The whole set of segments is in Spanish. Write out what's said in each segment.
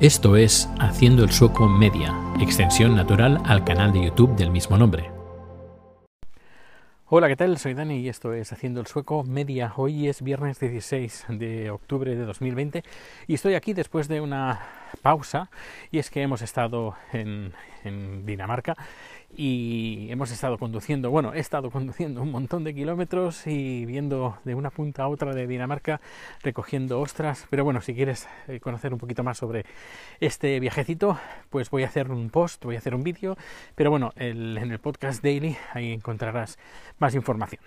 Esto es Haciendo el Sueco Media, extensión natural al canal de YouTube del mismo nombre. Hola, ¿qué tal? Soy Dani y esto es Haciendo el Sueco Media. Hoy es viernes 16 de octubre de 2020 y estoy aquí después de una pausa y es que hemos estado en, en Dinamarca y hemos estado conduciendo, bueno, he estado conduciendo un montón de kilómetros y viendo de una punta a otra de Dinamarca, recogiendo ostras, pero bueno, si quieres eh, conocer un poquito más sobre este viajecito, pues voy a hacer un post, voy a hacer un vídeo, pero bueno, en el podcast daily ahí encontrarás más información.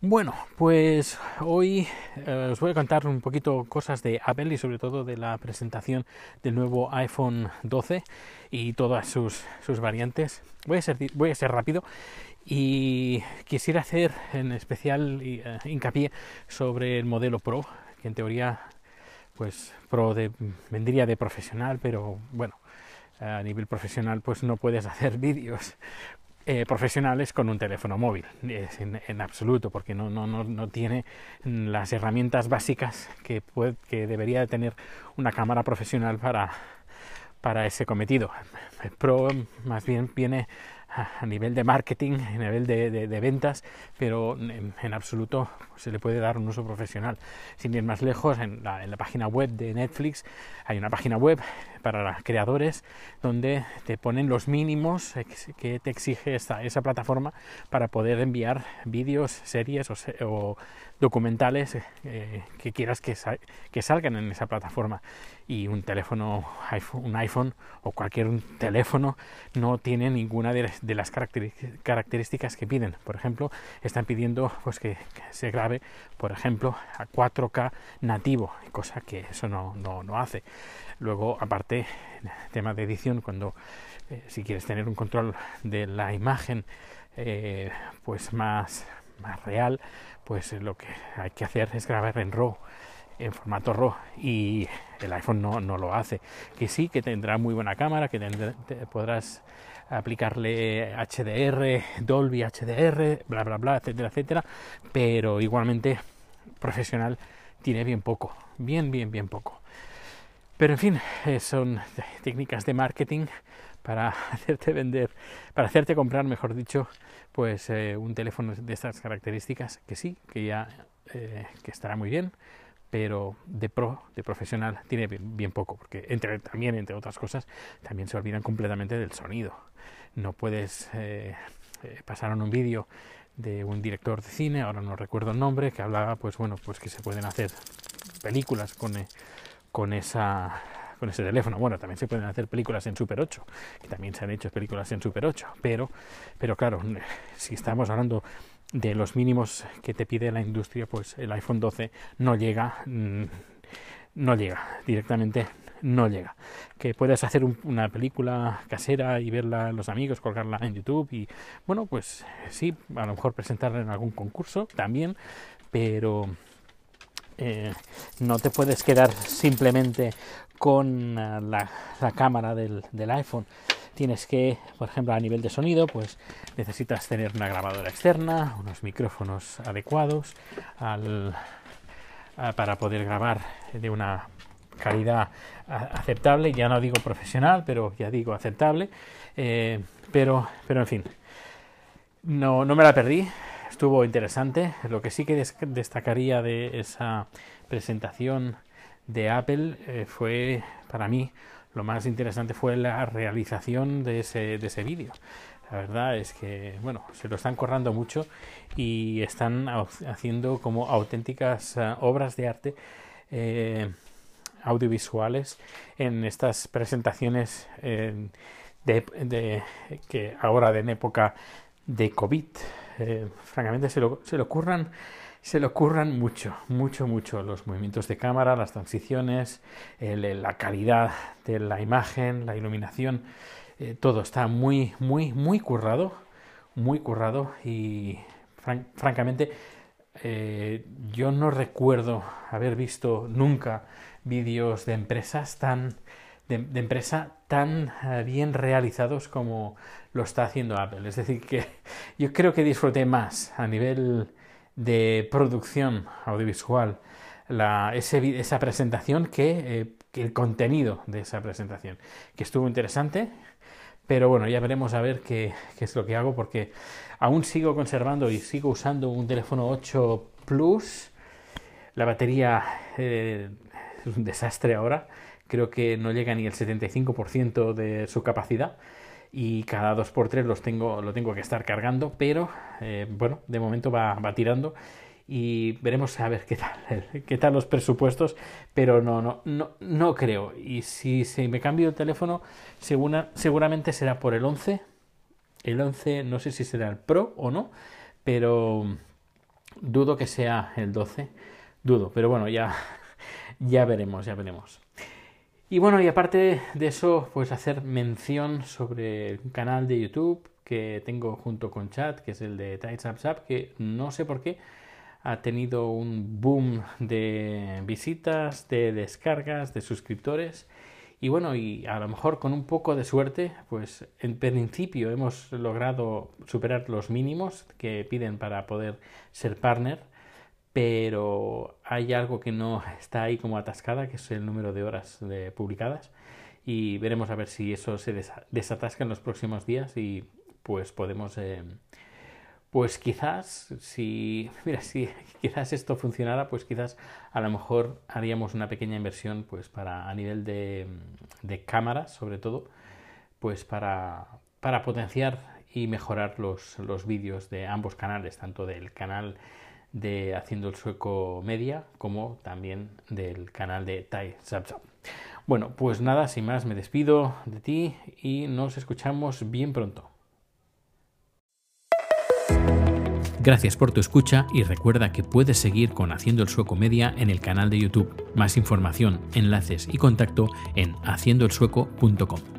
Bueno, pues hoy eh, os voy a contar un poquito cosas de Apple y sobre todo de la presentación del nuevo iPhone 12 y todas sus, sus variantes. Voy a, ser, voy a ser rápido y quisiera hacer en especial eh, hincapié sobre el modelo Pro, que en teoría pues Pro vendría de profesional, pero bueno, a nivel profesional pues no puedes hacer vídeos eh, profesionales con un teléfono móvil, en, absoluto, porque no, no, no, no, tiene las herramientas básicas que, puede, que debería tener una cámara profesional para, para ese cometido. El Pro más bien viene a nivel de marketing, a nivel de, de, ventas, pero en, en, absoluto se le puede dar un uso profesional. Sin ir más lejos, en la, en la página web de Netflix hay una página web para creadores donde te ponen los mínimos que te exige esta, esa plataforma para poder enviar vídeos, series o, o documentales eh, que quieras que, que, salgan en esa plataforma. Y un teléfono, un iPhone o cualquier teléfono no tiene ninguna de, de las características que piden. Por ejemplo, están pidiendo pues, que, que, se grabe, por ejemplo, a 4K nativo, cosa que eso no, no, no hace. Luego, aparte, tema de edición, cuando eh, si quieres tener un control de la imagen eh, pues más, más real, pues lo que hay que hacer es grabar en RAW en formato RAW y el iPhone no, no, lo hace. Que sí, que tendrá muy buena cámara, que tendrá, te podrás aplicarle HDR, Dolby HDR, bla, bla, bla, etcétera, etcétera, pero igualmente profesional tiene bien poco, bien, bien, bien poco. Pero en fin, eh, son técnicas de marketing para hacerte vender, para hacerte comprar, mejor dicho, pues eh, un teléfono de estas características, que sí, que ya eh, que estará muy bien, pero de pro, de profesional, tiene bien, bien, poco, porque entre, también, entre otras cosas, también se olvidan completamente del sonido. No puedes eh, eh pasar en un vídeo de un director de cine, ahora no recuerdo el nombre, que hablaba, pues bueno, pues que se pueden hacer películas con, eh, con esa con ese teléfono. Bueno, también se pueden hacer películas en Super 8, que también se han hecho películas en Super 8, pero, pero claro, si estamos hablando de los mínimos que te pide la industria, pues el iPhone 12 no llega, no llega, directamente no llega. Que puedes hacer un, una película casera y verla los amigos, colgarla en YouTube y bueno, pues sí, a lo mejor presentarla en algún concurso también, pero eh, no te puedes quedar simplemente con uh, la, cámara del, iPhone. Tienes que, por ejemplo, a nivel de sonido, pues necesitas tener una grabadora externa, unos micrófonos adecuados para poder grabar de una calidad aceptable. Ya no digo profesional, pero ya digo aceptable. Eh, pero, pero en fin, no, no me la perdí estuvo interesante. Lo que sí que destacaría de esa presentación de Apple eh, fue, para mí, lo más interesante fue la realización de ese, de ese vídeo. La verdad es que, bueno, se lo están corrando mucho y están haciendo como auténticas uh, obras de arte eh, audiovisuales en estas presentaciones eh, que ahora en época de COVID eh, francamente se lo, se lo ocurran se le ocurran mucho, mucho, mucho los movimientos de cámara, las transiciones, la calidad de la imagen, la iluminación, eh, todo está muy, muy, muy currado, muy currado y fran francamente eh, yo no recuerdo haber visto nunca vídeos de empresas tan de, empresa tan uh, bien realizados como lo está haciendo Apple. Es decir, que yo creo que disfruté más a nivel de producción audiovisual esa presentación eh, que, el contenido de esa presentación, que estuvo interesante, pero bueno, ya veremos a ver qué, es lo que hago porque aún sigo conservando y sigo usando un teléfono 8 Plus. La batería eh, es un desastre ahora, creo que no llega ni el 75% de su capacidad y cada 2x3 los tengo, lo tengo que estar cargando, pero eh, bueno, de momento va, va tirando y veremos a ver qué tal, qué tal los presupuestos, pero no, no, no, no creo. Y si, si me cambio el teléfono, seguramente será por el 11. El 11 no sé si será el Pro o no, pero dudo que sea el 12. Dudo, pero bueno, ya, ya veremos, ya veremos. Y bueno, y aparte de eso, pues hacer mención sobre el canal de YouTube que tengo junto con Chat, que es el de Up que no sé por qué ha tenido un boom de visitas, de descargas, de suscriptores. Y bueno, y a lo mejor con un poco de suerte, pues en principio hemos logrado superar los mínimos que piden para poder ser partner, pero hay algo que no está ahí como atascada, que es el número de horas publicadas. Y veremos a ver si eso se desatasca en los próximos días y pues podemos eh, pues quizás si mira si quizás esto funcionara pues quizás a lo mejor haríamos una pequeña inversión pues para a nivel de, de cámaras sobre todo pues para, para potenciar y mejorar los, los vídeos de ambos canales tanto del canal de Haciendo el Sueco Media como también del canal de Tai Bueno, pues nada, sin más me despido de ti y nos escuchamos bien pronto. Gracias por tu escucha y recuerda que puedes seguir con Haciendo el Sueco Media en el canal de YouTube. Más información, enlaces y contacto en haciendoelsueco.com.